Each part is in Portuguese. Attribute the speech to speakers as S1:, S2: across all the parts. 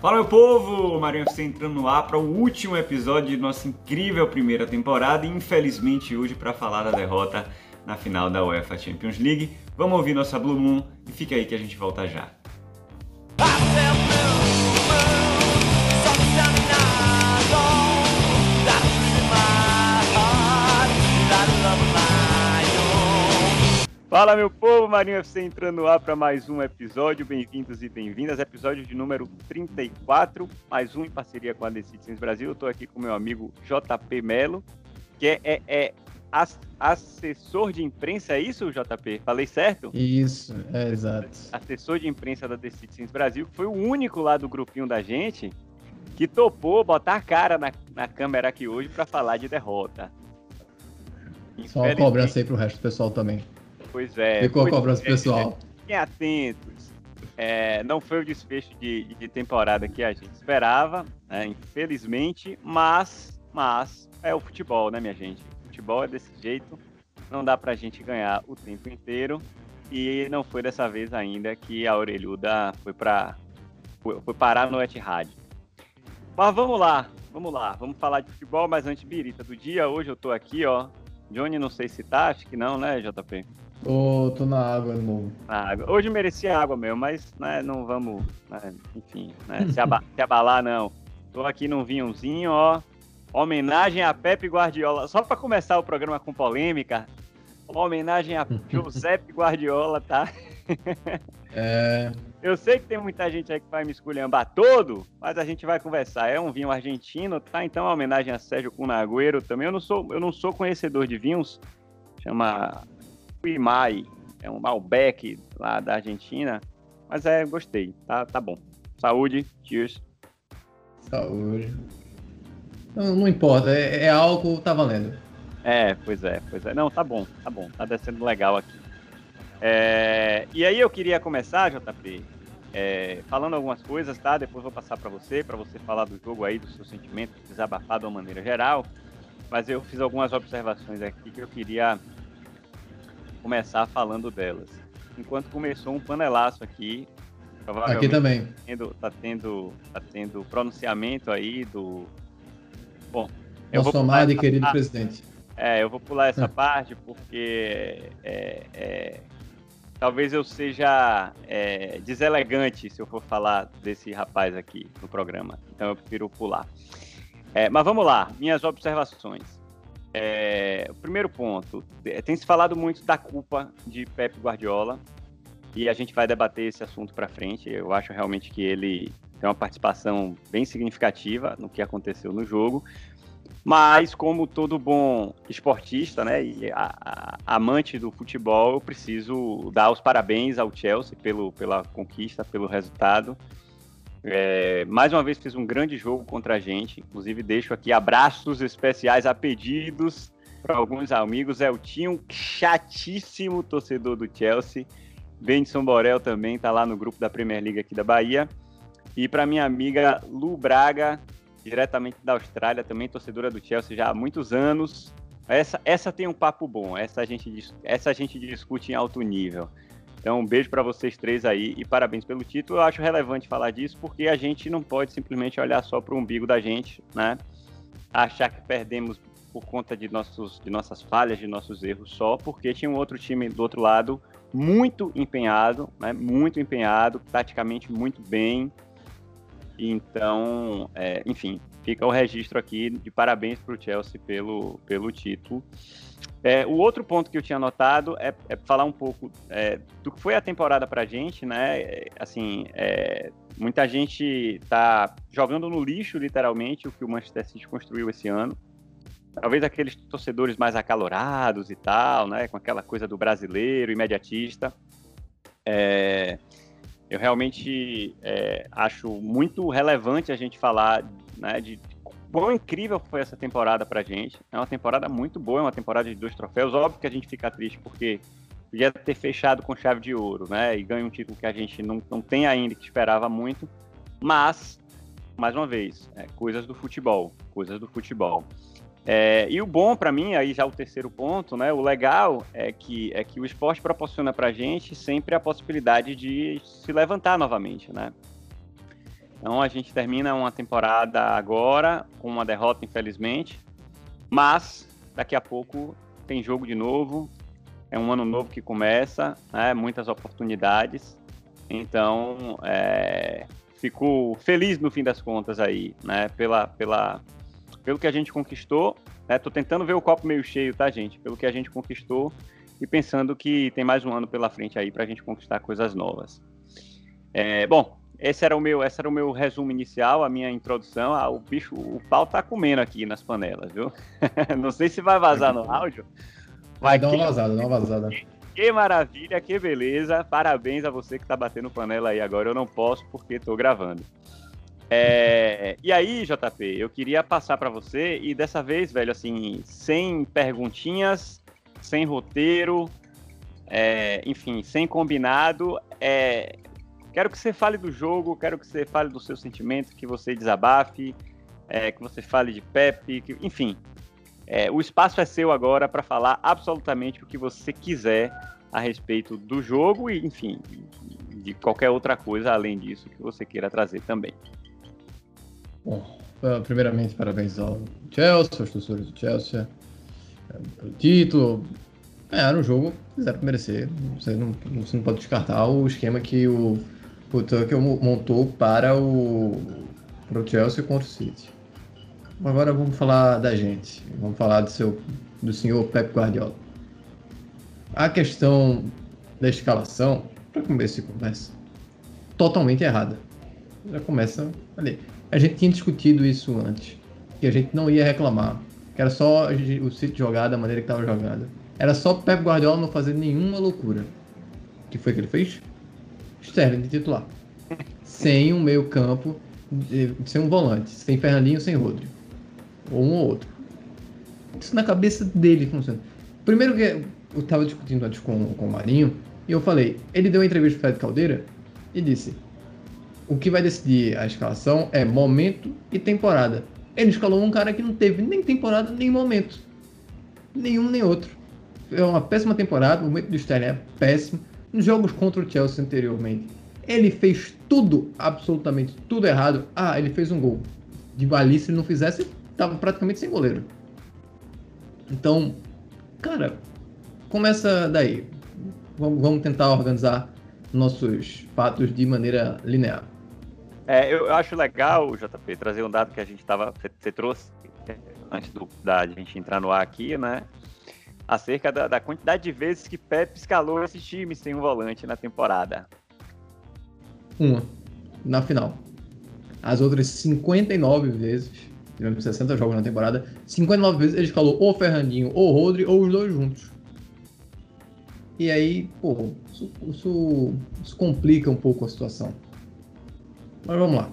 S1: Fala meu povo, Marinho FC entrando no ar para o último episódio de nossa incrível primeira temporada e infelizmente hoje para falar da derrota na final da UEFA Champions League. Vamos ouvir nossa Blue Moon e fica aí que a gente volta já. Fala meu povo, Marinho FC entrando no ar para mais um episódio. Bem-vindos e bem-vindas. Episódio de número 34, mais um em parceria com a The Citizens Brasil. Eu estou aqui com meu amigo JP Melo, que é, é, é assessor de imprensa, é isso, JP? Falei certo?
S2: Isso, é exato.
S1: Assessor de imprensa da The Citizens Brasil, que foi o único lá do grupinho da gente que topou botar a cara na, na câmera aqui hoje para falar de derrota.
S2: Só uma cobrança aí pro resto do pessoal também.
S1: Pois é.
S2: Ficou a cobrança é, pessoal.
S1: Fiquem atentos. É, não foi o desfecho de, de, temporada que a gente esperava, né, infelizmente, mas, mas é o futebol, né, minha gente? O futebol é desse jeito, não dá pra gente ganhar o tempo inteiro e não foi dessa vez ainda que a orelhuda foi para foi, foi, parar no Etihad. Mas vamos lá, vamos lá, vamos falar de futebol, mas antes birita do dia, hoje eu tô aqui, ó. Johnny, não sei se tá, acho que não, né, JP?
S2: Tô, tô na água novo.
S1: Na água. Hoje merecia água mesmo, mas né, não vamos, né, enfim, né, se, aba se, abalar não. Tô aqui num vinhozinho, ó. Homenagem a Pepe Guardiola. Só para começar o programa com polêmica, homenagem a Giuseppe Guardiola, tá? É... Eu sei que tem muita gente aí que vai me esculhambar todo, mas a gente vai conversar. É um vinho argentino, tá? Então, uma homenagem a Sérgio Cunagüero também. Eu não sou, eu não sou conhecedor de vinhos. Chama Imai, é um Malbec lá da Argentina. Mas é, gostei, tá, tá bom. Saúde, cheers.
S2: Saúde. Não, não importa, é, é, álcool, tá valendo.
S1: É, pois é, pois é. Não, tá bom, tá bom, tá descendo legal aqui. É, e aí eu queria começar, JP, é, falando algumas coisas, tá? Depois vou passar para você, para você falar do jogo aí, do seu sentimento, desabafar de uma maneira geral. Mas eu fiz algumas observações aqui que eu queria começar falando delas. Enquanto começou um panelaço aqui,
S2: aqui também.
S1: Tá tendo, tá tendo, tá tendo pronunciamento aí do. Bom,
S2: eu Nosso amado e querido parte. presidente.
S1: É, eu vou pular essa é. parte porque é, é, talvez eu seja é, deselegante se eu for falar desse rapaz aqui no programa. Então eu prefiro pular. É, mas vamos lá, minhas observações. É, primeiro ponto, é, tem se falado muito da culpa de Pep Guardiola e a gente vai debater esse assunto para frente. Eu acho realmente que ele tem uma participação bem significativa no que aconteceu no jogo. Mas, como todo bom esportista né, e a, a, amante do futebol, eu preciso dar os parabéns ao Chelsea pelo, pela conquista, pelo resultado. É, mais uma vez fez um grande jogo contra a gente. Inclusive, deixo aqui abraços especiais a pedidos para alguns amigos. É o Tinho, chatíssimo torcedor do Chelsea. Benson Borel também está lá no grupo da Premier League aqui da Bahia. E para minha amiga Lu Braga, diretamente da Austrália, também torcedora do Chelsea já há muitos anos. Essa, essa tem um papo bom, essa a gente, essa a gente discute em alto nível. Então, um beijo para vocês três aí e parabéns pelo título. Eu acho relevante falar disso porque a gente não pode simplesmente olhar só para o umbigo da gente, né? Achar que perdemos por conta de, nossos, de nossas falhas, de nossos erros só, porque tinha um outro time do outro lado muito empenhado, né? Muito empenhado, taticamente muito bem. Então, é, enfim, fica o registro aqui de parabéns para o Chelsea pelo, pelo título. É, o outro ponto que eu tinha notado é, é falar um pouco é, do que foi a temporada para a gente, né? Assim, é, muita gente está jogando no lixo, literalmente, o que o Manchester City construiu esse ano. Talvez aqueles torcedores mais acalorados e tal, né? Com aquela coisa do brasileiro, imediatista. É, eu realmente é, acho muito relevante a gente falar né, de quão incrível foi essa temporada pra gente. É uma temporada muito boa, é uma temporada de dois troféus. Óbvio que a gente fica triste porque podia ter fechado com chave de ouro, né? E ganha um título que a gente não, não tem ainda, que esperava muito. Mas, mais uma vez, é, coisas do futebol, coisas do futebol. É, e o bom para mim, aí já o terceiro ponto, né? O legal é que, é que o esporte proporciona pra gente sempre a possibilidade de se levantar novamente, né? Então a gente termina uma temporada agora com uma derrota, infelizmente, mas daqui a pouco tem jogo de novo, é um ano novo que começa, né, muitas oportunidades. Então, é, fico feliz no fim das contas aí, né, pela, pela, pelo que a gente conquistou. Né, tô tentando ver o copo meio cheio, tá, gente? Pelo que a gente conquistou e pensando que tem mais um ano pela frente aí para a gente conquistar coisas novas. É, bom, esse era o meu, esse era o meu resumo inicial, a minha introdução. Ah, o bicho, o pau tá comendo aqui nas panelas, viu? Não sei se vai vazar no áudio.
S2: Vai dar uma vazada, dá uma vazada.
S1: Que maravilha, que beleza. Parabéns a você que tá batendo panela aí agora. Eu não posso porque tô gravando. É, e aí, JP, eu queria passar para você e dessa vez, velho, assim, sem perguntinhas, sem roteiro, é, enfim, sem combinado, é, Quero que você fale do jogo, quero que você fale do seu sentimento, que você desabafe, é, que você fale de Pepe, que, enfim. É, o espaço é seu agora para falar absolutamente o que você quiser a respeito do jogo e, enfim, de qualquer outra coisa além disso que você queira trazer também.
S2: Bom, primeiramente, parabéns ao Chelsea, aos torcedores do Chelsea, é, pelo título. Ganharam o jogo, fizeram merecer. Você não, você não pode descartar o esquema que o o montou para o, para o Chelsea contra o City. Agora vamos falar da gente. Vamos falar do, seu, do senhor Pep Guardiola. A questão da escalação, para começar a conversa, totalmente errada. Já começa ali. A gente tinha discutido isso antes, que a gente não ia reclamar, que era só o City jogar da maneira que estava jogada. Era só Pep Guardiola não fazer nenhuma loucura. O que foi que ele fez? Sterling de titular. Sem um meio campo, sem um volante, sem Fernandinho, sem Rodrigo. Ou um ou outro. Isso na cabeça dele funciona. Primeiro que eu estava discutindo antes com, com o Marinho, e eu falei, ele deu uma entrevista para o Fred Caldeira e disse, o que vai decidir a escalação é momento e temporada. Ele escalou um cara que não teve nem temporada nem momento. Nenhum nem outro. É uma péssima temporada, o momento do Sterling é péssimo nos jogos contra o Chelsea anteriormente, ele fez tudo, absolutamente tudo errado. Ah, ele fez um gol. De ali, se ele não fizesse, estava praticamente sem goleiro. Então, cara, começa daí. Vamos tentar organizar nossos fatos de maneira linear.
S1: É, eu, acho legal, JP, trazer um dado que a gente estava. Você trouxe antes do, da gente entrar no ar aqui, né? acerca da, da, quantidade de vezes que Pep escalou esse time sem um volante na temporada.
S2: Uma, na final. As outras 59 vezes, tivemos 60 jogos na temporada, 59 vezes ele escalou ou o Fernandinho, ou o Rodri, ou os dois juntos. E aí, pô, isso, isso, isso complica um pouco a situação. Mas vamos lá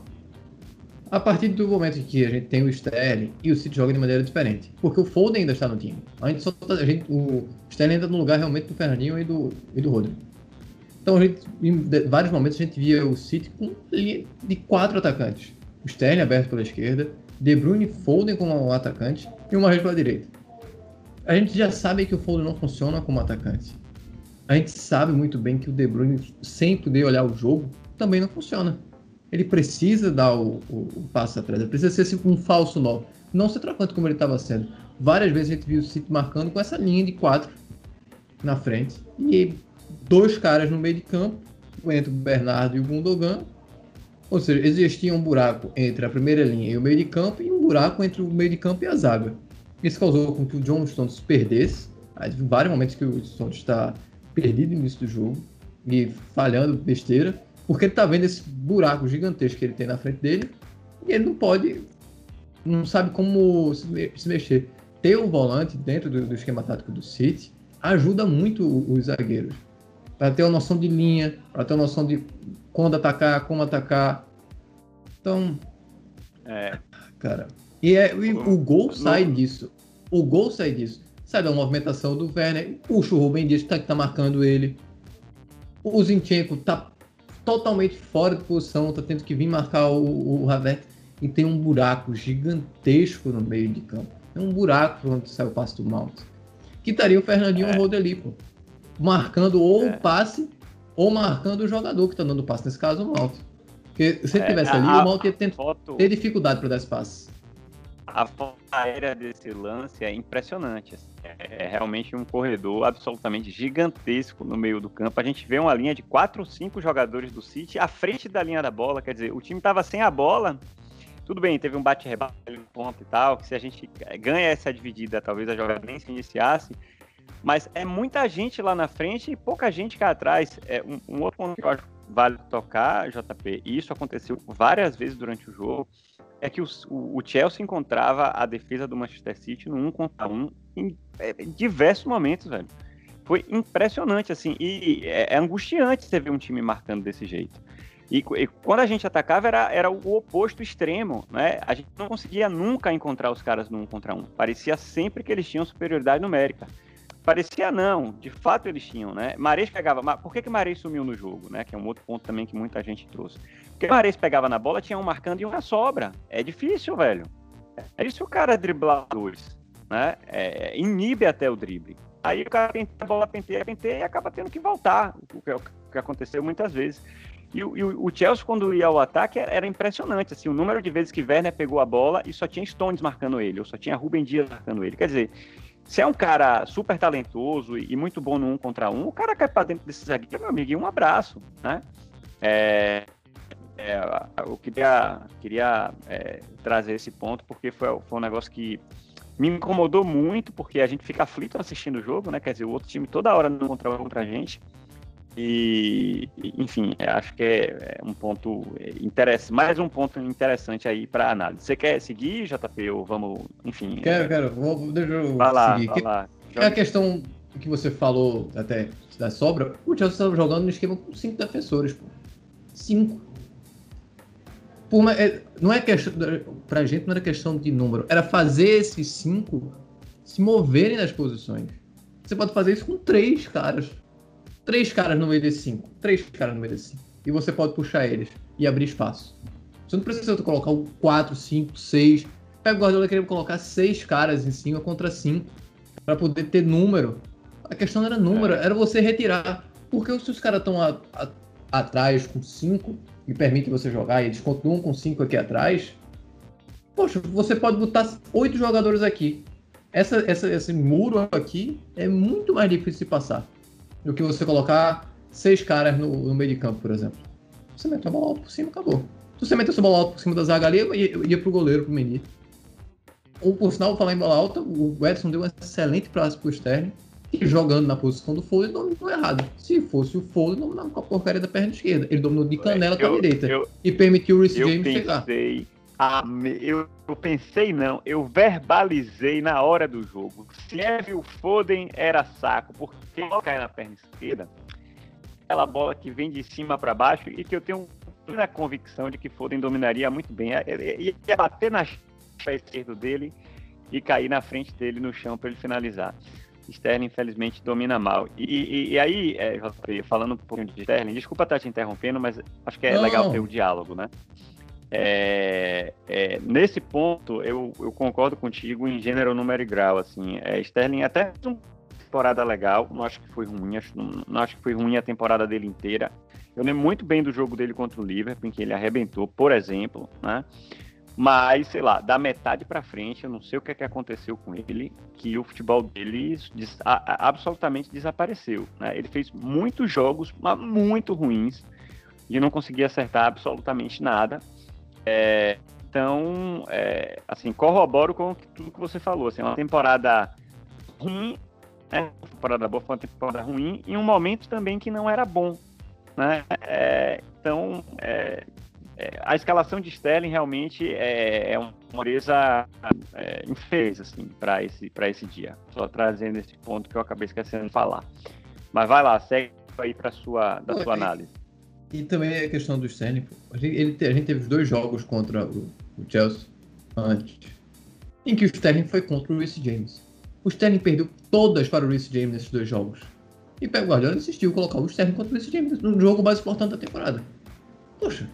S2: a partir do momento que a gente tem o Sterling e o City joga de maneira diferente. Porque o Foden ainda está no time. A gente só tá, a gente, o Sterling ainda no lugar realmente do Fernandinho e do, e do Rodrigo. Então, a gente, em vários momentos, a gente via o City com linha de quatro atacantes. O Sterling aberto pela esquerda, De Bruyne Foden como atacante e uma rede pela direita. A gente já sabe que o Foden não funciona como atacante. A gente sabe muito bem que o De Bruyne, sem poder olhar o jogo, também não funciona ele precisa dar o, o, o passo atrás, ele precisa ser assim, um falso 9, não ser trocante como ele estava sendo. Várias vezes a gente viu o City marcando com essa linha de quatro na frente e dois caras no meio de campo, entre o Bernardo e o Gundogan. Ou seja, existia um buraco entre a primeira linha e o meio de campo e um buraco entre o meio de campo e a zaga. Isso causou com que o John Stones perdesse. Há vários momentos que o Stones está perdido no início do jogo e falhando besteira. Porque ele tá vendo esse buraco gigantesco que ele tem na frente dele e ele não pode, não sabe como se, mexer. Ter um volante dentro do, do, esquema tático do City ajuda muito os zagueiros. Para ter uma noção de linha, para ter uma noção de quando atacar, como atacar. Então. É. Cara. E, é, e o, gol sai disso. O gol sai disso. Sai da movimentação do Werner, puxa o Rubem Dias que tá, que tá marcando ele. O Zinchenko tá totalmente fora de posição, tá tendo que vir marcar o, o Havertz e tem um buraco gigantesco no meio de campo. É um buraco onde sai o passe do Mount. Que estaria o Fernandinho é. Pô. Marcando ou é. o passe ou marcando o jogador que tá dando o passe, nesse caso o Mount. Porque se ele tivesse é, ali, a, o Mal ia ter, foto... ter dificuldade para dar espaço.
S1: A foto aérea desse lance é impressionante. Assim. É, é realmente um corredor absolutamente gigantesco no meio do campo. A gente vê uma linha de quatro ou cinco jogadores do City à frente da linha da bola. Quer dizer, o time estava sem a bola. Tudo bem, teve um bate-rebate ponto e tal, que se a gente ganha essa dividida, talvez a jogada nem se iniciasse. Mas é muita gente lá na frente e pouca gente cá atrás. É um, um outro ponto que eu acho vale tocar, JP, e isso aconteceu várias vezes durante o jogo, é que o, o, Chelsea encontrava a defesa do Manchester City no um contra um em, é, em diversos momentos, velho. Foi impressionante, assim, e é, é, angustiante você ver um time marcando desse jeito. E, e, quando a gente atacava era, era o oposto extremo, né? A gente não conseguia nunca encontrar os caras no um contra um. Parecia sempre que eles tinham superioridade numérica. Parecia não, de fato eles tinham, né? Mares pegava. Por que, que Mares sumiu no jogo, né? Que é um outro ponto também que muita gente trouxe. Porque Mares pegava na bola, tinha um marcando e uma sobra. É difícil, velho. É difícil o cara driblar dois, né? É, inibe até o drible. Aí o cara penteia a bola, penteia, penteia e acaba tendo que voltar, o que, o que aconteceu muitas vezes. E, e o, Chelsea, quando ia ao ataque, era impressionante. Assim, o número de vezes que Werner pegou a bola e só tinha Stones marcando ele, ou só tinha Rubem Dias marcando ele. Quer dizer, se é um cara super talentoso e, muito bom no um contra um, o cara cai para dentro desse zagueiro, meu amigo, e um abraço, né? É, é, eu queria, queria é, trazer esse ponto porque foi, foi um negócio que me incomodou muito, porque a gente fica aflito assistindo o jogo, né? Quer dizer, o outro time toda hora não contra, contra a gente. E, enfim, acho que é, é um ponto interessante, mais um ponto interessante aí para análise. Você quer seguir, JP, ou vamos, enfim?
S2: Quero, é... quero. Vou, deixa eu vai lá, seguir. Vai lá. É a questão que você falou até da sobra. O Chelsea estava jogando no esquema com cinco defensores, pô. Cinco. Por uma, é, não é questão. Pra gente não era questão de número. Era fazer esses cinco se moverem nas posições. Você pode fazer isso com três caras três caras no meio desses cinco. Três caras no meio desses cinco. E você pode puxar eles e abrir espaço. Você não precisa colocar um 4, 5, 6. Pega o Guardiola querendo colocar seis caras em cima contra cinco para poder ter número. A questão não era número, é. era você retirar. Porque se os caras estão atrás com cinco e permitem você jogar e eles continuam com cinco aqui atrás, poxa, você pode botar oito jogadores aqui. Essa, essa, esse muro aqui é muito mais difícil de passar do que você colocar seis caras no, no meio de campo, por exemplo. Você mete a bola alta por cima, acabou. Se você metesse a bola alta por cima da zaga ali, ia, ia pro goleiro, pro Menino. Ou, por sinal, falar em bola alta, o Edson deu um excelente passe pro Sterling, e jogando na posição do Foley, dominou errado. Se fosse o Foley, dominava com a porcaria da perna esquerda. Ele dominou de canela para direita. Eu, e permitiu o Rhys James
S1: pensei,
S2: chegar.
S1: Ah, eu, eu pensei não, eu verbalizei na hora do jogo. Se Evil Foden era saco, porque ele cai na perna esquerda, aquela bola que vem de cima para baixo e que eu tenho plena convicção de que Foden dominaria muito bem. Ia, ia bater na pé esquerdo dele e cair na frente dele no chão para ele finalizar. Sterling, infelizmente, domina mal. E, e, e aí, é, falando um pouquinho de Sterling, desculpa estar te interrompendo, mas acho que é não. legal ter o diálogo, né? É, é, nesse ponto, eu, eu, concordo contigo em gênero, número e grau. Assim, é, Sterling até uma temporada legal, não acho que foi ruim, acho, não, não, acho que foi ruim a temporada dele inteira. Eu lembro muito bem do jogo dele contra o Liverpool, em que ele arrebentou, por exemplo, né? Mas, sei lá, da metade para frente, eu não sei o que, é que aconteceu com ele, que o futebol dele des, absolutamente desapareceu. Né? Ele fez muitos jogos muito ruins e não conseguia acertar absolutamente nada. É, então, é, assim, corroboro com tudo que você falou. Assim, é uma temporada ruim, né? Uma temporada boa foi uma temporada ruim, e um momento também que não era bom. Né? É, então, é, é a escalação de Sterling realmente é, uma empresa é, infeliz assim, para esse, esse dia. Só trazendo esse ponto que eu acabei esquecendo de falar. Mas vai lá, segue aí para sua da sua análise.
S2: E também a questão do Sterling. A gente, ele, a gente teve os dois jogos contra o, o, Chelsea antes, em que o Sterling foi contra o Reece James. O Sterling perdeu todas para o Reece James nesses dois jogos. E Pep Guardiola insistiu em colocar o Sterling contra o Reece James no jogo mais importante da temporada. Poxa,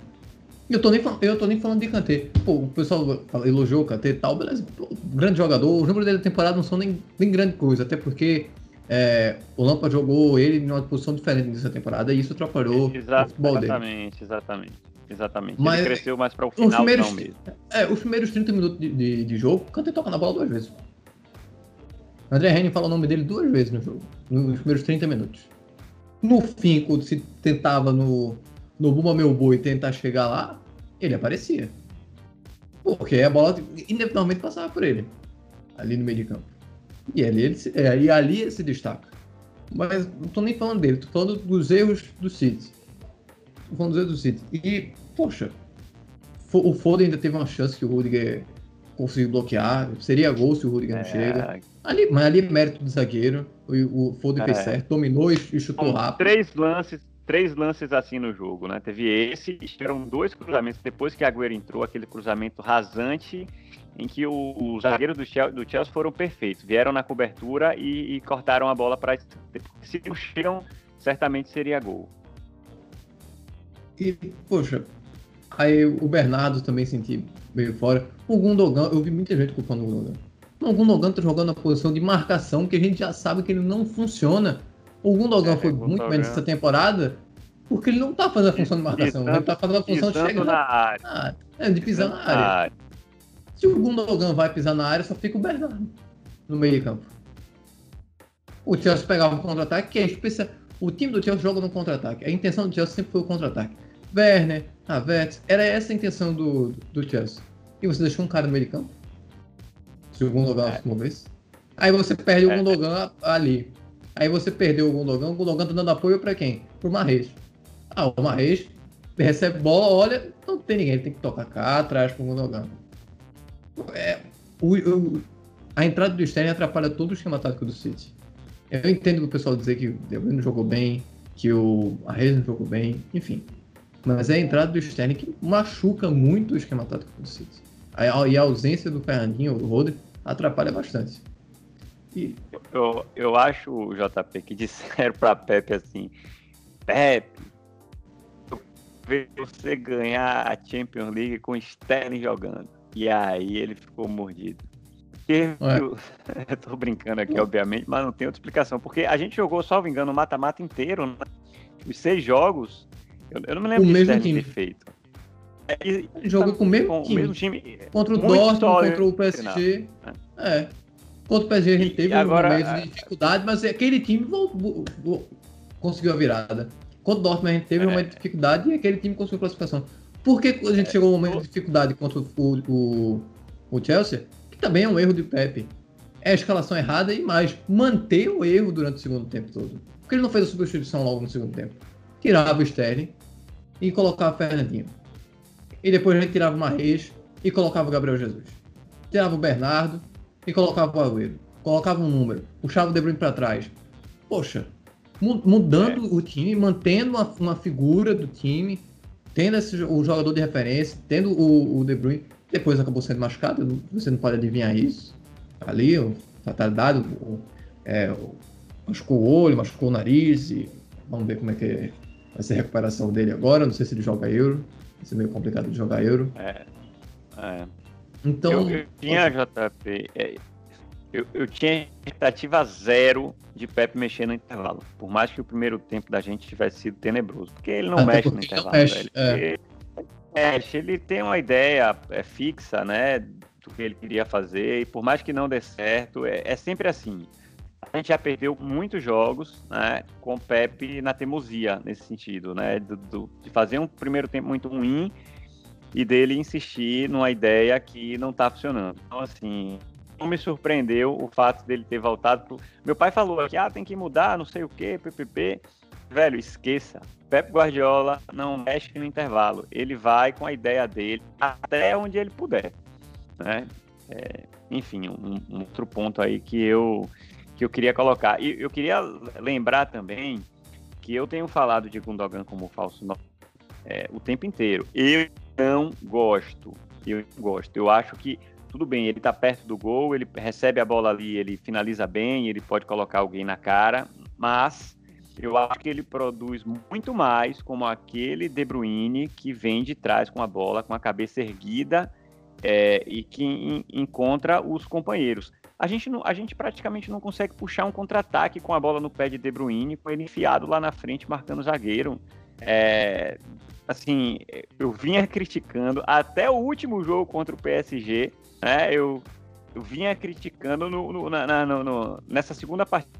S2: eu tô nem, eu tô nem falando de Kanté. Pô, o pessoal elogiou o Kanté e tal, beleza. Pô, grande jogador, os números dele da temporada não são nem, nem grande coisa, até porque é, o Lampa jogou ele em uma posição diferente nessa temporada e isso atrapalhou
S1: o futebol exatamente, dele. Exatamente, exatamente.
S2: Mas,
S1: ele cresceu mais para o final
S2: primeiros,
S1: não mesmo.
S2: É, os primeiros 30 minutos de, de, de jogo, Kanté toca na bola duas vezes. André Henning fala o nome dele duas vezes no jogo, nos primeiros 30 minutos. No fim, quando se tentava no, no Buma Meu Boi tentar chegar lá, ele aparecia. Porque a bola inevitavelmente passava por ele, ali no meio de campo. E ali ele se, é, e ali ele se destaca. Mas não tô nem falando dele, tô falando dos erros do City. Tô falando dos erros do City. E, poxa, o Foden ainda teve uma chance que o Rudiger conseguiu bloquear. Seria gol se o Rudiger não é... chega. Ali, mas ali é mérito do zagueiro. O, o Foden é. fez certo, dominou e, e chutou rápido.
S1: Três lances, três lances assim no jogo, né? Teve esse, tiveram dois cruzamentos depois que a Agüero entrou, aquele cruzamento rasante em que os zagueiros do Chelsea, do Chelsea, foram perfeitos. Vieram na cobertura e, e cortaram a bola para se não chegam, certamente seria gol.
S2: E, poxa, aí o Bernardo também senti meio fora. O Gundogan, eu vi muita gente culpando o Gundogan. O Gundogan tá jogando na posição de marcação que a gente já sabe que ele não funciona. O Gundogan é, foi Gundogan. muito bem nessa temporada porque ele não tá fazendo a função de marcação, ele tá fazendo a função de chegar
S1: na área. Ah,
S2: é, de pisar na área. Se o Gundogan vai pisar na área, só fica o Bernardo no meio de campo. O Chelsea pegava um contra-ataque, que é especial. O time do Chelsea joga no contra-ataque. A intenção do Chelsea sempre foi o contra-ataque. Werner, Havertz, era essa a intenção do, do Chelsea. E você deixou um cara no meio de campo? Se o Gundogan é. uma vez. Aí você perde o é. Gundogan ali. Aí você perdeu o Gundogan, o Gundogan tá dando apoio para quem? Pro Marreis. Ah, o Marreis recebe bola, olha, não tem ninguém, ele tem que tocar cá atrás pro Gundogan. É, o, o, a entrada do Sterling atrapalha todo o esquema tático do City. Eu entendo o pessoal dizer que o De Bruyne jogou bem, que o Arrez não jogou bem, enfim. Mas é a entrada do Sterling que machuca muito o esquema tático do City. E a ausência do Fernandinho, do Rodri, atrapalha bastante.
S1: E... Eu, eu acho, JP, que disseram pra Pepe assim: Pepe, você ganhar a Champions League com Sterling jogando. E aí ele ficou mordido. Eu, eu tô brincando aqui, obviamente, mas não tem outra explicação. Porque a gente jogou, salvo engano, o mata-mata inteiro, né? os seis jogos. Eu, eu, não me lembro
S2: o mesmo time.
S1: feito.
S2: É, e, jogou com o mesmo, com time. mesmo time. Contra o Dortmund, contra o PSG. Né? É. Contra o PSG a gente teve agora, um de dificuldade, mas aquele time conseguiu a virada. Contra o Dortmund a gente teve é. um momento de dificuldade e aquele time conseguiu a classificação. Por que a gente chegou a um momento de dificuldade contra o, o, o Chelsea? Que também é um erro de Pepe. É a escalação errada e mais, manter o erro durante o segundo tempo todo. Porque ele não fez a substituição logo no segundo tempo. Tirava o Sterling e colocava o Fernandinho. E depois a gente tirava o Marreis e colocava o Gabriel Jesus. Tirava o Bernardo e colocava o Agüero. Colocava um número. Puxava o De Bruyne para trás. Poxa, mudando é. o time, mantendo uma, uma figura do time tendo esse, o jogador de referência, tendo o, o De Bruyne, depois acabou sendo machucado, você não pode adivinhar isso. Ali, o fatalidade, o, é, machucou o olho, machucou o nariz, e vamos ver como é que vai ser a recuperação dele agora. Não sei se ele joga Euro, vai ser meio complicado de jogar Euro.
S1: É, é.
S2: Então,
S1: eu, eu tinha, JP, é, eu, eu tinha expectativa zero de Pepe mexer no intervalo. Por mais que o primeiro tempo da gente tivesse sido tenebroso. Porque ele não Até mexe no intervalo. Mexe, é. mexe, ele tem uma ideia é, fixa, né? Do que ele queria fazer. E por mais que não dê certo, é, é sempre assim. A gente já perdeu muitos jogos né, com o Pepe na teimosia, nesse sentido, né? Do, do, de fazer um primeiro tempo muito ruim e dele insistir numa ideia que não está funcionando. Então, assim, não me surpreendeu o fato dele ter voltado pro... Meu pai falou aqui, ah, tem que mudar, não sei o que, ppp. Velho, esqueça. Pep Guardiola não mexe no intervalo. Ele vai com a ideia dele até onde ele puder. Né? É, enfim, um, um, outro ponto aí que eu, que eu queria colocar. E eu queria lembrar também que eu tenho falado de Gundogan como falso é, o tempo inteiro. Eu não gosto. Eu não gosto. Eu acho que tudo bem, ele está perto do gol, ele recebe a bola ali, ele finaliza bem, ele pode colocar alguém na cara, mas eu acho que ele produz muito mais como aquele De Bruyne que vem de trás com a bola, com a cabeça erguida é, e que encontra os companheiros. a gente, não, a gente praticamente não consegue puxar um contra-ataque com a bola no pé de De Bruyne, com ele enfiado lá na frente, marcando o zagueiro. É, assim, eu vinha criticando até o último jogo contra o PSG, né? Eu, eu vinha criticando no, no, na, no, no, nessa segunda partida.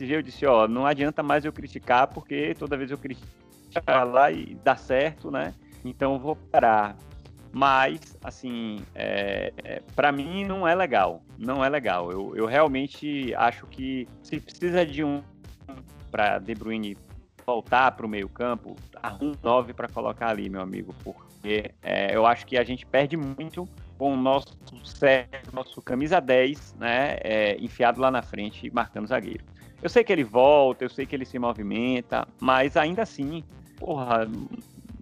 S1: Eu disse, ó, não adianta mais eu criticar, porque toda vez eu critico lá e dá certo, né? Então vou parar. Mas, assim, é, é, para mim não é legal. Não é legal. Eu, eu realmente acho que se precisa de um para De Bruyne voltar para o meio-campo, arruma um 9 para colocar ali, meu amigo, porque é, eu acho que a gente perde muito com o nosso nosso camisa 10, né, é, enfiado lá na frente, marcando zagueiro. Eu sei que ele volta, eu sei que ele se movimenta, mas ainda assim, porra,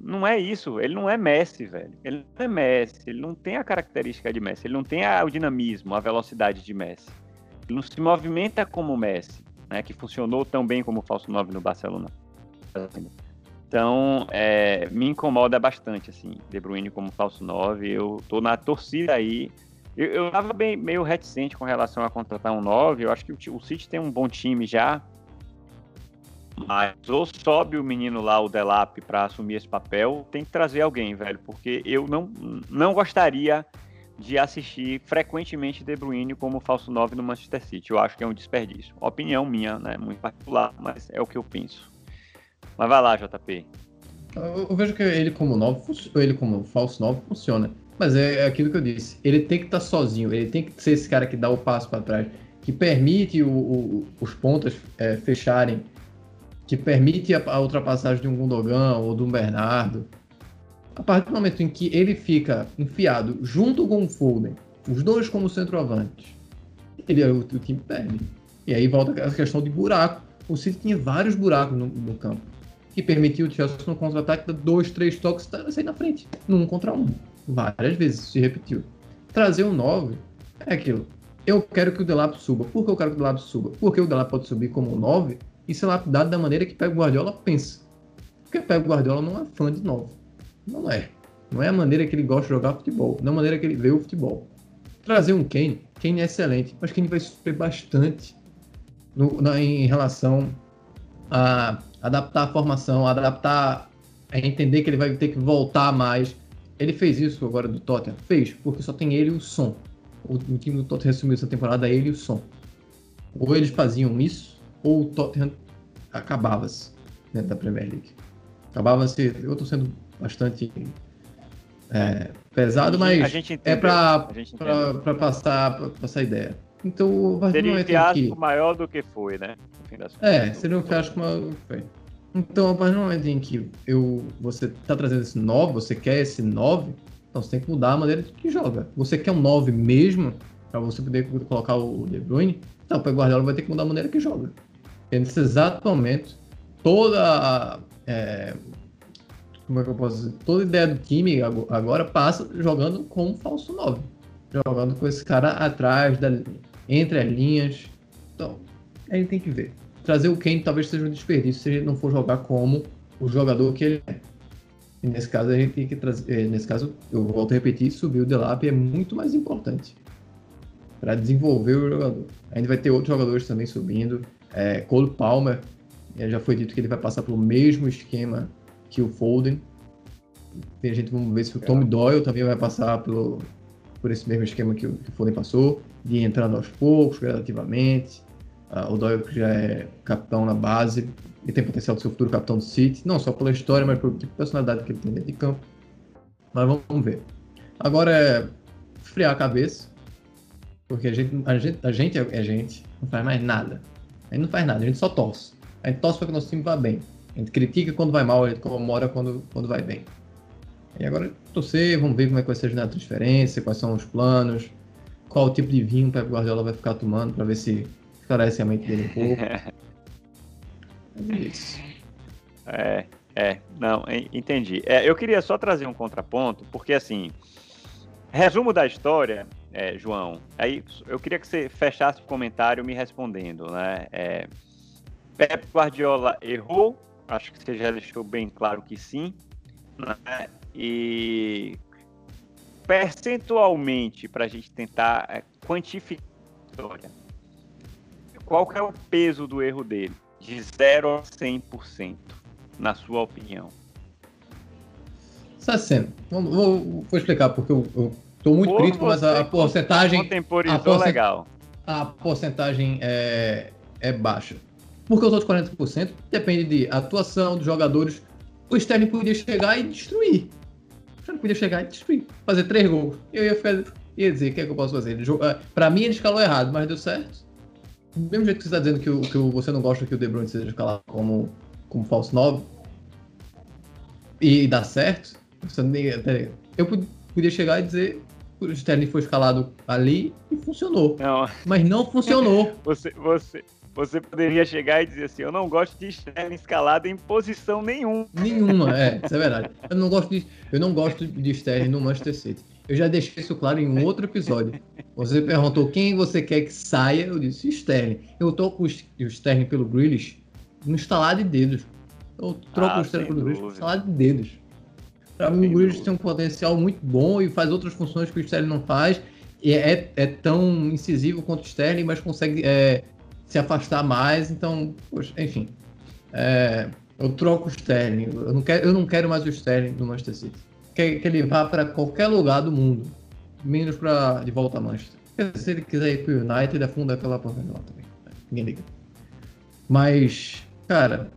S1: não é isso. Ele não é Messi, velho. Ele não é Messi. Ele não tem a característica de Messi. Ele não tem a, o dinamismo, a velocidade de Messi. Ele não se movimenta como Messi, né? Que funcionou tão bem como falso 9 no Barcelona. Então, é, me incomoda bastante, assim, De Bruyne como falso 9. Eu tô na torcida aí. Eu, eu tava bem, meio reticente com relação a contratar um 9. Eu acho que o, o City tem um bom time já. Mas ou sobe o menino lá, o Delap, para assumir esse papel, tem que trazer alguém, velho. Porque eu não, não gostaria de assistir frequentemente De Bruyne como falso 9 no Manchester City. Eu acho que é um desperdício. Opinião minha, né? Muito particular, mas é o que eu penso. Mas vai lá, JP.
S2: Eu, vejo que ele como 9, ele como falso 9 funciona. Mas é, é aquilo que eu disse. Ele tem que estar tá sozinho, ele tem que ser esse cara que dá o passo para trás, que permite o, o, os pontas é, fecharem que permite a, a ultrapassagem de um Gundogan ou de um Bernardo, a partir do momento em que ele fica enfiado junto com o Foden, os dois como centroavantes, ele, o, o time perde. E aí volta a questão de buraco. O City tinha vários buracos no, no campo, que permitiu o Chelsea no contra-ataque dar dois, três toques e sair na frente, num contra um. Várias vezes se repetiu. Trazer um 9 é aquilo. Eu quero que o Delap suba. Por que eu quero que o Delap suba? Porque o Delap pode subir como um 9 e ser lapidado da maneira que Pep Guardiola pensa. Porque Pep Guardiola não é fã de novo. Não é. Não é a maneira que ele gosta de jogar futebol. Não é a maneira que ele vê o futebol. Trazer um Kane, Kane é excelente, mas Kane vai sofrer bastante no, na, em relação a adaptar a formação, a adaptar, a entender que ele vai ter que voltar mais. Ele fez isso agora do Tottenham? Fez, porque só tem ele e o som. O, o time do Tottenham resumiu essa temporada ele e o som. Ou eles faziam isso, ou o Tottenham acabava-se dentro da Premier League. Acabava-se, eu estou sendo bastante é, pesado, mas é para passar, pra passar a ideia. Então,
S1: seria um fiasco que... maior do que foi, né?
S2: É, seria um fiasco maior do que foi. Então, a partir do momento em que eu, você está trazendo esse 9, você quer esse 9, então você tem que mudar a maneira que joga. Você quer um 9 mesmo, para você poder colocar o De Bruyne, então o Guardiola vai ter que mudar a maneira que joga. E nesse exato momento, toda a, é, como é que eu posso dizer? Toda a ideia do time agora passa jogando com um falso 9. Jogando com esse cara atrás, da, entre as linhas. Então, a gente tem que ver. Trazer o Kane talvez seja um desperdício se ele não for jogar como o jogador que ele é. E nesse caso, a gente tem que trazer. É, nesse caso, eu volto a repetir, subir o Delap é muito mais importante para desenvolver o jogador. A gente vai ter outros jogadores também subindo. É, Cole Palmer, é, já foi dito que ele vai passar pelo mesmo esquema que o Foden. Tem gente, vamos ver se o Tom Doyle também vai passar pelo, por esse mesmo esquema que o, que o Foden passou, de entrando aos poucos, gradativamente. Uh, o Doyle que já é capitão na base e tem potencial de ser o futuro capitão do City, não só pela história, mas pela tipo de personalidade que ele tem dentro de campo. Mas vamos, vamos ver. Agora é esfriar a cabeça, porque a gente, a gente, a gente é gente, não faz mais nada. A gente não faz nada, a gente só torce. A gente torce para que o nosso time vá bem. A gente critica quando vai mal, a gente comemora quando, quando vai bem. E agora torcer, vamos ver como é que vai ser a transferência, quais são os planos, qual o tipo de vinho o Pep Guardiola vai ficar tomando para ver se esclarece a mente dele um pouco.
S1: é isso. É, é, não, entendi. É, eu queria só trazer um contraponto, porque assim, resumo da história, é, João. Aí eu queria que você fechasse o comentário me respondendo, né? É, Pep Guardiola errou, acho que você já deixou bem claro que sim, né? E percentualmente, para a gente tentar é, quantificar. Qual que é o peso do erro dele? De 0 a 100%, na sua opinião.
S2: 60. Vou, vou, vou explicar, porque eu, eu tô muito Por crítico, mas a, a porcentagem.
S1: A porcent... legal.
S2: A porcentagem é, é baixa. Porque os outros 40% depende de atuação dos jogadores. O Sterling podia chegar e destruir. O Sterling podia chegar e destruir. Fazer três gols. Eu ia, ficar, ia dizer, o que é que eu posso fazer? É, pra mim ele escalou errado, mas deu certo. Do mesmo jeito que você está dizendo que, o, que você não gosta que o De Bruyne seja escalado como, como falso 9 e, e dá certo, eu podia chegar e dizer o Sterling foi escalado ali e funcionou. Não. Mas não funcionou.
S1: você, você, você poderia chegar e dizer assim: Eu não gosto de Sterling escalado em posição nenhuma.
S2: Nenhuma, é, isso é verdade. Eu não gosto de, eu não gosto de Sterling no Manchester City. Eu já deixei isso claro em um outro episódio. Você perguntou quem você quer que saia, eu disse Sterling. Eu com o Sterling pelo Grealish no instalar de dedos. Eu troco ah, o Sterling pelo Grealish no instalar de dedos. Para mim, o Grealish tem um potencial muito bom e faz outras funções que o Sterling não faz. E é, é tão incisivo quanto o Sterling, mas consegue é, se afastar mais. Então, poxa, enfim. É, eu troco o Sterling. Eu não, quero, eu não quero mais o Sterling no Manchester City que, que ele vá para qualquer lugar do mundo, menos para de volta a Manchester. Se ele quiser ir para o United, afunda aquela porra lá também. Ninguém liga. Mas, cara,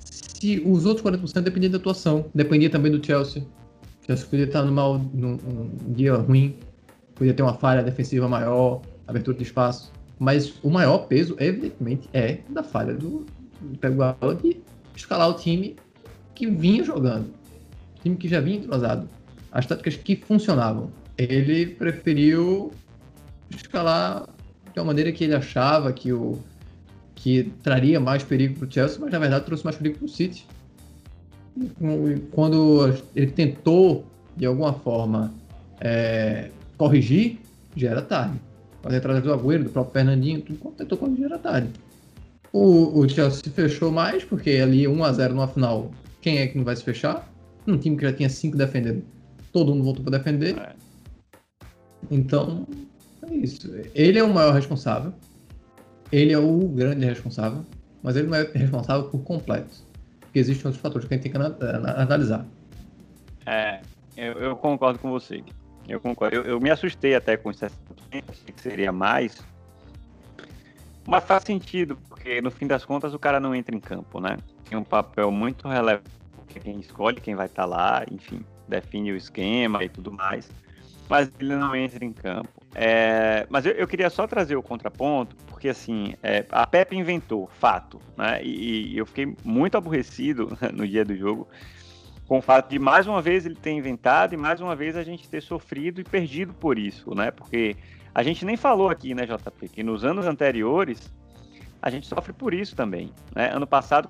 S2: se os outros 40% dependiam da atuação, dependia também do Chelsea. O Chelsea podia estar no mal, num, num dia ruim, podia ter uma falha defensiva maior, abertura de espaço. Mas o maior peso, evidentemente, é da falha do, do Pep Guardiola de escalar o time que vinha jogando time que já vinha entrosado, as táticas que funcionavam. Ele preferiu escalar de uma maneira que ele achava que o que traria mais perigo para o Chelsea, mas na verdade trouxe mais perigo para o City. Quando ele tentou de alguma forma é, corrigir, já era tarde. As entradas do Agüero, do próprio Fernandinho, tudo tentou corrigir era tarde. O, o Chelsea fechou mais, porque ali 1 a 0 numa final, quem é que não vai se fechar? Um time que já tinha cinco defendendo, todo mundo voltou para defender. É. Então, é isso. Ele é o maior responsável. Ele é o grande responsável. Mas ele não é responsável por completo. Porque existem outros fatores que a gente tem que analisar.
S1: É, eu, eu concordo com você. Eu concordo. Eu, eu me assustei até com isso, que seria mais. Mas faz sentido, porque no fim das contas o cara não entra em campo, né? Tem um papel muito relevante quem escolhe quem vai estar tá lá, enfim, define o esquema e tudo mais, mas ele não entra em campo. É, mas eu, eu, queria só trazer o contraponto, porque assim, é, a Pepe inventou, fato, né? E, e, eu fiquei muito aborrecido no dia do jogo com o fato de mais uma vez ele ter inventado e mais uma vez a gente ter sofrido e perdido por isso, né? Porque a gente nem falou aqui, né, JP, que nos anos anteriores a gente sofre por isso também. Né? Ano passado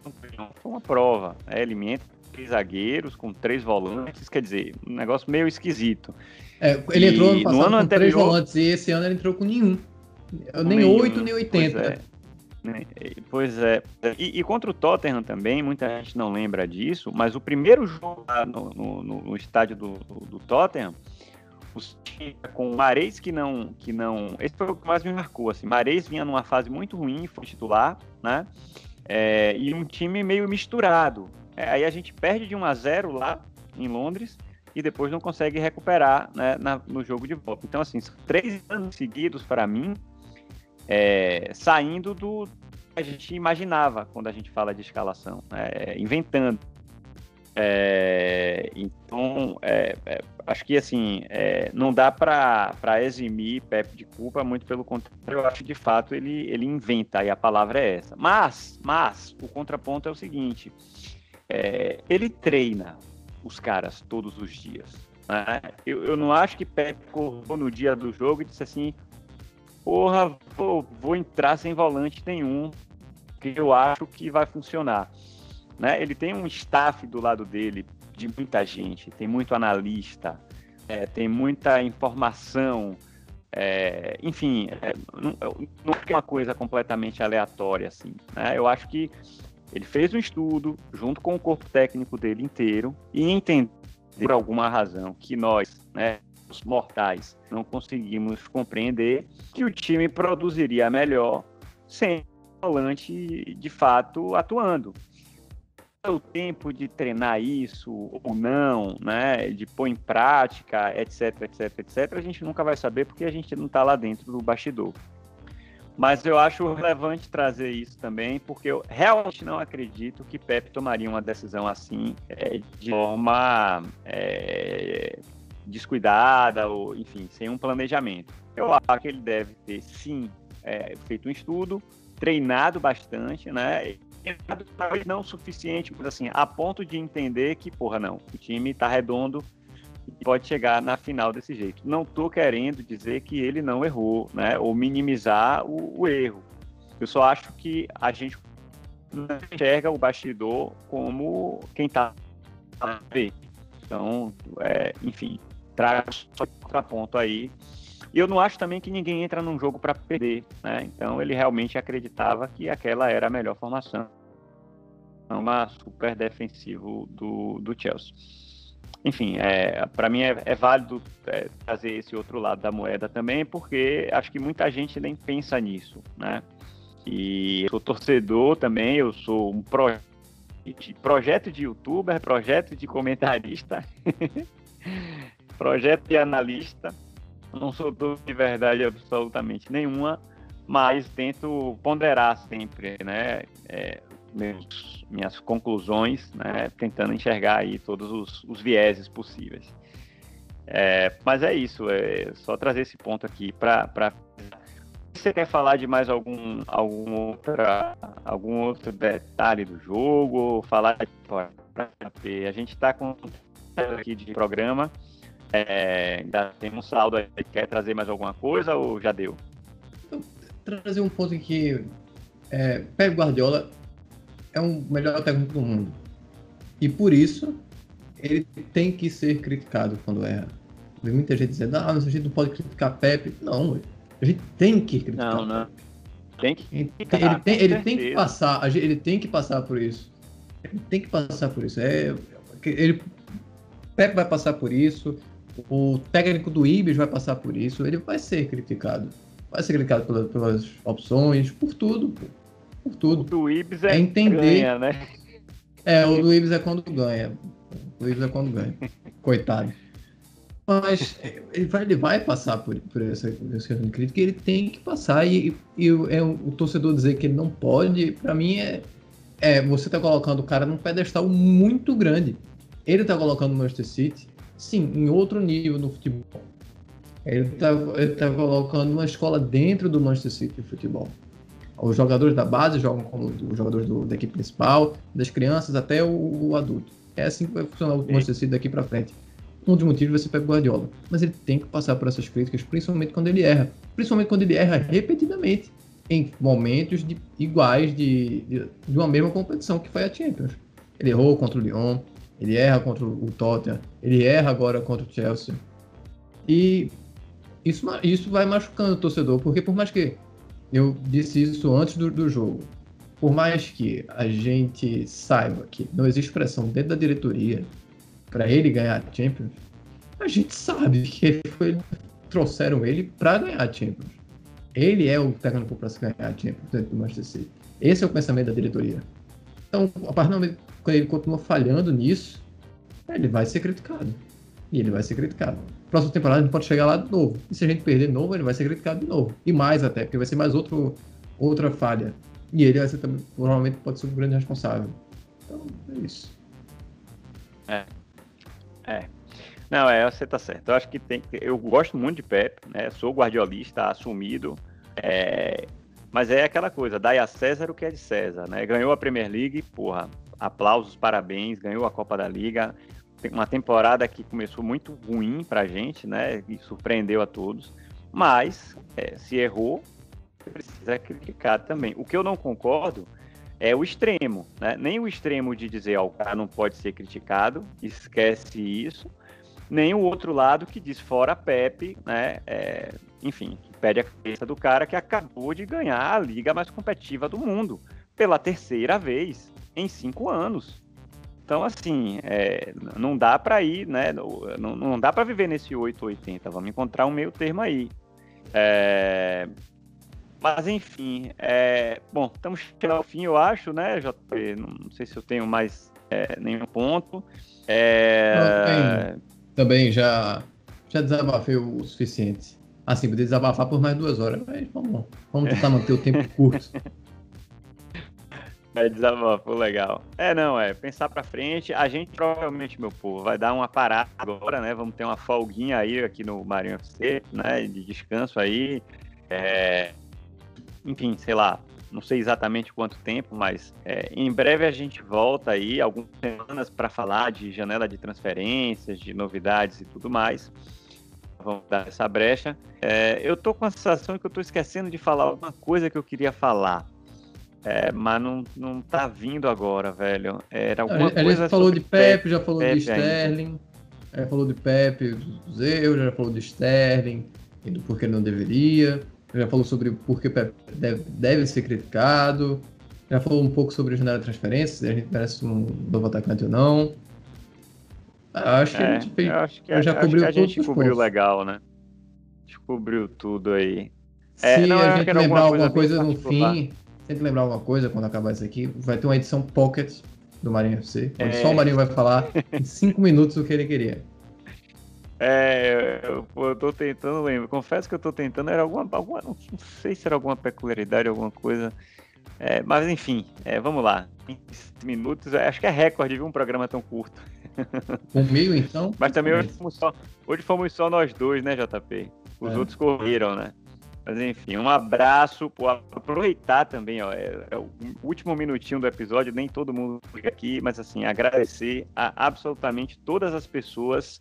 S1: foi uma prova, né? entra três zagueiros, com três volantes, quer dizer, um negócio meio esquisito.
S2: É, ele entrou ano passado no ano com anterior... três volantes e esse ano ele entrou com nenhum. Nem oito, nem oitenta.
S1: Pois é. E, e, contra o Tottenham também, muita gente não lembra disso, mas o primeiro jogo no, no, no estádio do, do, Tottenham, os com o Mares que não, que não. Esse foi o que mais me marcou. Assim. Mares vinha numa fase muito ruim, foi titular, né? É, e um time meio misturado. É, aí a gente perde de 1 a 0 lá em Londres e depois não consegue recuperar né, na, no jogo de volta. Então, assim, três anos seguidos para mim é, saindo do que a gente imaginava quando a gente fala de escalação, é, inventando. É, então, é, é, acho que assim, é, não dá para eximir Pepe de culpa, muito pelo contrário, eu acho que de fato ele, ele inventa, e a palavra é essa. Mas, mas, o contraponto é o seguinte: ele treina os caras todos os dias. Né? Eu, eu não acho que Pepe correu no dia do jogo e disse assim: porra, vou, vou entrar sem volante nenhum, que eu acho que vai funcionar. Né? Ele tem um staff do lado dele de muita gente, tem muito analista, é, tem muita informação. É, enfim, é, não, não é uma coisa completamente aleatória assim. Né? Eu acho que ele fez um estudo junto com o corpo técnico dele inteiro e entendeu por alguma razão que nós, né, mortais não conseguimos compreender que o time produziria melhor sem o volante de fato atuando. O tempo de treinar isso ou não, né, de pôr em prática, etc, etc, etc, a gente nunca vai saber porque a gente não está lá dentro do bastidor. Mas eu acho relevante trazer isso também, porque eu realmente não acredito que Pepe tomaria uma decisão assim é, de forma é, descuidada ou, enfim, sem um planejamento. Eu acho que ele deve ter, sim, é, feito um estudo, treinado bastante, né? Talvez não o suficiente, mas assim, a ponto de entender que, porra, não, o time está redondo e pode chegar na final desse jeito. Não estou querendo dizer que ele não errou, né? Ou minimizar o, o erro. Eu só acho que a gente não enxerga o bastidor como quem está a ver. Então, é, enfim, traz só contraponto aí. E eu não acho também que ninguém entra num jogo para perder, né? Então ele realmente acreditava que aquela era a melhor formação. Uma super defensivo do, do Chelsea. Enfim, é, para mim é, é válido é, trazer esse outro lado da moeda também, porque acho que muita gente nem pensa nisso, né? E eu sou torcedor também, eu sou um pro... projeto de youtuber, projeto de comentarista. projeto de analista. Não sou de verdade absolutamente nenhuma, mas tento ponderar sempre, né? É, meus, minhas conclusões, né? Tentando enxergar aí todos os, os vieses possíveis. É, mas é isso, é só trazer esse ponto aqui para você quer falar de mais algum algum outra algum outro detalhe do jogo, falar de a gente está com aqui de programa. É, ainda tem um saldo aí. Quer trazer mais alguma coisa ou já deu?
S2: trazer um ponto que é, Pep Guardiola é o melhor técnico do mundo. E por isso ele tem que ser criticado quando erra. Tem muita gente dizendo, ah, mas a gente não pode criticar Pepe. Não, a gente tem que criticar.
S1: Não, não. Tem que.
S2: Ele, ele, tem, ele tem que passar, ele tem que passar por isso. Ele tem que passar por isso. É, ele, Pepe vai passar por isso, o técnico do Ibis vai passar por isso, ele vai ser criticado. Vai ser criticado pelas, pelas opções, por tudo. Por tudo. O
S1: do Ibis é, é entender. Ganha, né?
S2: É, o do Ibis é quando ganha. O Ibis é quando ganha. Coitado. Mas ele vai, ele vai passar por, por essa, essa crítica ele tem que passar. E, e, é, o torcedor dizer que ele não pode, para mim, é, é você tá colocando o cara num pedestal muito grande. Ele tá colocando o Manchester City sim, em outro nível no futebol. Ele está ele tá colocando uma escola dentro do Manchester City de futebol. Os jogadores da base jogam como os jogadores do, da equipe principal, das crianças até o, o, adulto. É assim que vai funcionar o Manchester City daqui para frente. Um dos motivos vai ser Pep Guardiola. Mas ele tem que passar por essas críticas, principalmente quando ele erra. Principalmente quando ele erra repetidamente, em momentos de, iguais de, de, de uma mesma competição, que foi a Champions. Ele errou contra o Lyon, ele erra contra o Tottenham, ele erra agora contra o Chelsea. E isso, isso vai machucando o torcedor, porque por mais que eu disse isso antes do, do jogo, por mais que a gente saiba que não existe pressão dentro da diretoria para ele ganhar a Champions, a gente sabe que foi, trouxeram ele para ganhar a Champions. Ele é o técnico para se ganhar a Champions dentro do Manchester City. Esse é o pensamento da diretoria. Então, a partir do momento que ele continua falhando nisso, ele vai ser criticado. E ele vai ser criticado. Próxima temporada a gente pode chegar lá de novo. E se a gente perder de novo, ele vai ser criticado de novo. E mais até, porque vai ser mais outro, outra falha. E ele vai ser também, provavelmente pode ser o grande responsável. Então, é isso.
S1: É. É. Não, é, você tá certo. Eu acho que tem. Eu gosto muito de Pep, né? Sou guardiolista assumido. É, mas é aquela coisa, dai a César o que é de César, né? Ganhou a Premier League, porra, aplausos, parabéns, ganhou a Copa da Liga. Uma temporada que começou muito ruim pra gente, né? E surpreendeu a todos. Mas, é, se errou, precisa criticar também. O que eu não concordo é o extremo, né? Nem o extremo de dizer, ó, o cara não pode ser criticado, esquece isso, nem o outro lado que diz fora Pepe, né? É, enfim, que pede a cabeça do cara que acabou de ganhar a liga mais competitiva do mundo pela terceira vez em cinco anos. Então, assim, é, não dá para ir, né? Não, não dá para viver nesse 880. Vamos encontrar um meio termo aí. É, mas, enfim, é, bom, estamos chegando ao fim, eu acho, né, JP? Não sei se eu tenho mais é, nenhum ponto.
S2: É... também já, já desabafei o suficiente. Assim, poder desabafar por mais duas horas, mas vamos, vamos tentar manter o tempo curto.
S1: É desabafo, legal. É, não, é, pensar pra frente, a gente provavelmente, meu povo, vai dar uma parada agora, né, vamos ter uma folguinha aí aqui no Marinho FC, né, de descanso aí, é, enfim, sei lá, não sei exatamente quanto tempo, mas é, em breve a gente volta aí, algumas semanas para falar de janela de transferências, de novidades e tudo mais. Vamos dar essa brecha. É, eu tô com a sensação que eu tô esquecendo de falar alguma coisa que eu queria falar. É, mas não, não tá vindo agora, velho. Era alguma
S2: a,
S1: coisa.
S2: Já falou de Pepe, já falou Pepe de Sterling. Já falou de Pepe, erros, já falou de Sterling e do porquê não deveria. Já falou sobre por que Pepe deve, deve ser criticado. Já falou um pouco sobre a janela de transferências, se a gente merece um novo atacante ou não.
S1: Acho que é, a gente fez, eu acho que, já cobriu acho que a gente cobriu pontos. legal, né? Descobriu tudo aí.
S2: É, se não, a gente lembrar alguma coisa, coisa no fim, tem que lembrar alguma coisa quando acabar isso aqui, vai ter uma edição pocket do Marinho FC, onde é. só o Marinho vai falar em 5 minutos o que ele queria.
S1: É, eu, eu tô tentando lembrar. Confesso que eu tô tentando, era alguma, alguma. Não sei se era alguma peculiaridade, alguma coisa. É, mas enfim, é, vamos lá. 5 minutos, acho que é recorde de um programa tão curto.
S2: Comigo, então?
S1: Mas também hoje fomos, só, hoje fomos só nós dois, né, JP? Os é. outros correram, né? Mas enfim, um abraço. Pô, aproveitar também, ó. É, é, o último minutinho do episódio, nem todo mundo fica aqui, mas assim, agradecer a absolutamente todas as pessoas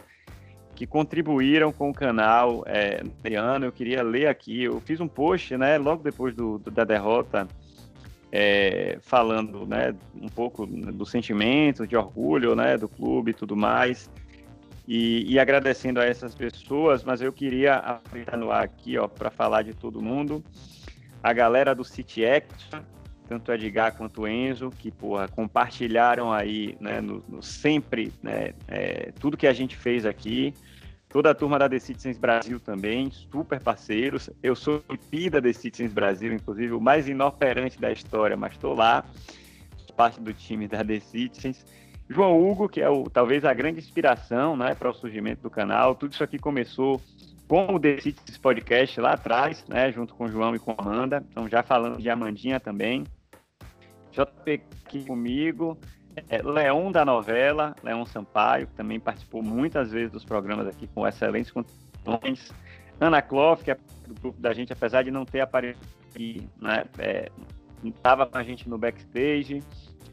S1: que contribuíram com o canal é, ano. Eu queria ler aqui, eu fiz um post, né, logo depois do, do da derrota, é, falando, né, um pouco do sentimento, de orgulho, né, do clube e tudo mais. E, e, agradecendo a essas pessoas, mas eu queria aproveitar no ar aqui, ó, para falar de todo mundo. A galera do City Action, tanto Edgar quanto Enzo, que porra, compartilharam aí, né, no, no sempre, né, é, tudo que a gente fez aqui. Toda a turma da The Citizens Brasil também, super parceiros. Eu sou IP da The Citizens Brasil, inclusive o mais inoperante da história, mas estou lá, parte do time da The Citizens. João Hugo, que é o, talvez a grande inspiração né, para o surgimento do canal. Tudo isso aqui começou com o Citizens Podcast lá atrás, né, junto com o João e com a Amanda. Então, já falando de Amandinha também. JP aqui comigo. É, Leão da novela, Leão Sampaio, que também participou muitas vezes dos programas aqui com excelentes condições. Ana Clough, que é do grupo da gente, apesar de não ter aparecido aqui, né, estava é, com a gente no backstage.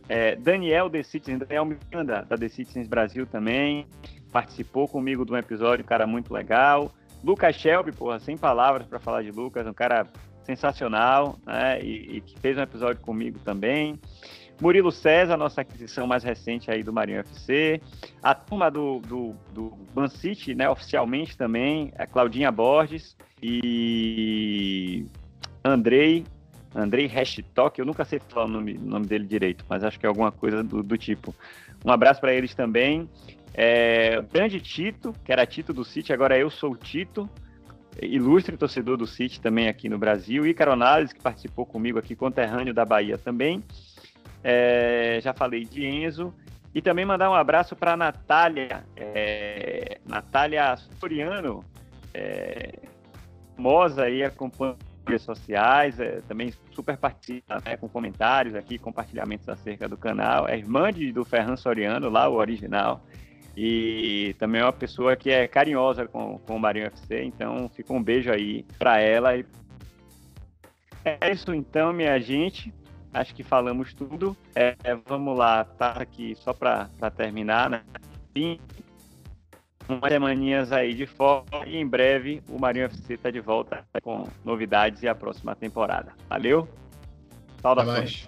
S1: É, Daniel The Daniel Miranda, da The Citizens Brasil também, participou comigo de um episódio, um cara muito legal. Lucas Shelby, porra, sem palavras para falar de Lucas, um cara sensacional, né? E, que fez um episódio comigo também. Murilo César, nossa aquisição mais recente aí do Marinho FC. A turma do, do, do Man City, né, oficialmente também, a Claudinha Borges e Andrei, Andrei Hashtok, eu nunca sei falar o nome, nome dele direito, mas acho que é alguma coisa do, do tipo. Um abraço para eles também. É, grande Tito, que era Tito do City, agora eu sou o Tito, ilustre torcedor do City também aqui no Brasil. E Caronales, que participou comigo aqui, conterrâneo da Bahia também. É, já falei de Enzo. E também mandar um abraço para Natália, é, Natália Soriano, é, famosa aí, acompanha redes sociais, é, também super participa né, com comentários aqui, compartilhamentos acerca do canal. É irmã de, do Ferran Soriano, lá o original. E também é uma pessoa que é carinhosa com, com o Marinho FC, então fica um beijo aí para ela. É isso então, minha gente. Acho que falamos tudo. É, vamos lá, tá aqui só para terminar, né? Sim, umas semaninhas aí de fora e em breve o Marinho FC está de volta com novidades e a próxima temporada. Valeu? Saudações.